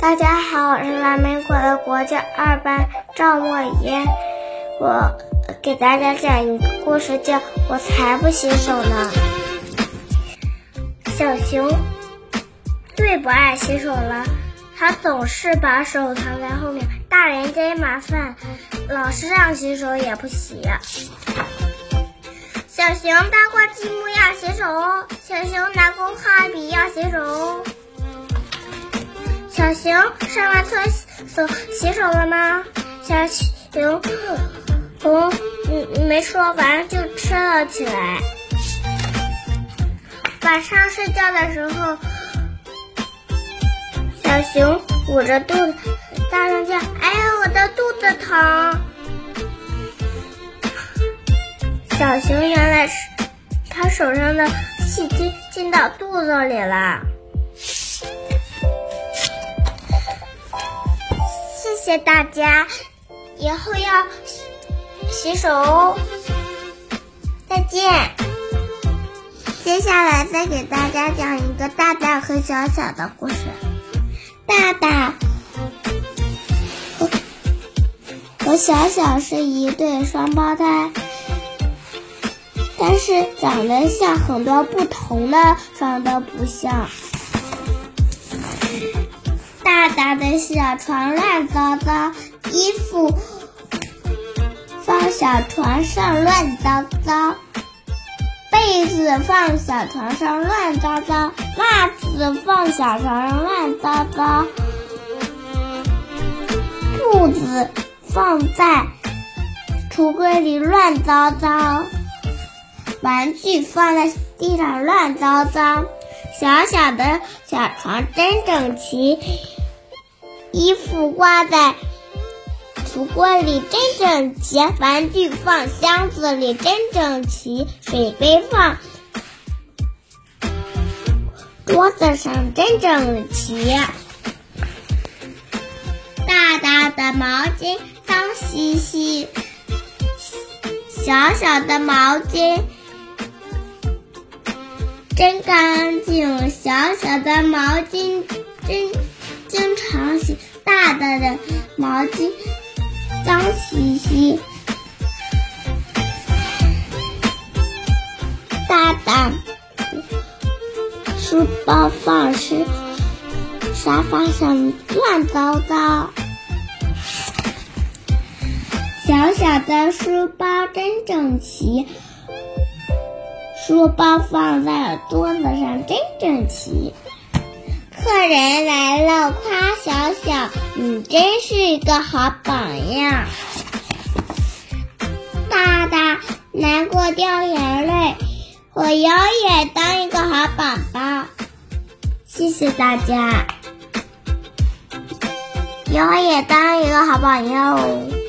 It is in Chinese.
大家好，我是蓝莓国的国教二班赵莫言，我给大家讲一个故事，叫《我才不洗手呢》。小熊最不爱洗手了，它总是把手藏在后面，大人真麻烦，老师让洗手也不洗。小熊搭过积木要洗手哦，小熊拿过画笔要洗手哦。小熊上完厕所洗手了吗？小熊熊嗯没说完就吃了起来。晚上睡觉的时候，小熊捂着肚子大声叫：“哎呀，我的肚子疼！”小熊原来是他手上的细菌进到肚子里了。谢谢大家，以后要洗手哦。再见。接下来再给大家讲一个大大和小小的故事。大大和和小小是一对双胞胎，但是长得像很多不同的，长得不像。大大的小床乱糟糟，衣服放小床上乱糟糟，被子放小床上乱糟糟，袜子放小床上乱糟糟，裤子放在橱柜里乱糟糟，玩具放在地上乱糟糟，小小的小床真整齐。衣服挂在橱柜里真整齐，玩具放箱子里真整齐，水杯放桌子上真整齐。大大的毛巾脏兮兮，小小的毛巾真干净，小小的毛巾真。毛巾，脏兮兮。大大书包放是沙发上乱糟糟，小小的书包真整齐，书包放在桌子上真整齐。客人来了，夸小小，你真是一个好榜样。大大难过掉眼泪，我要也当一个好宝宝。谢谢大家，以后也当一个好榜样哦。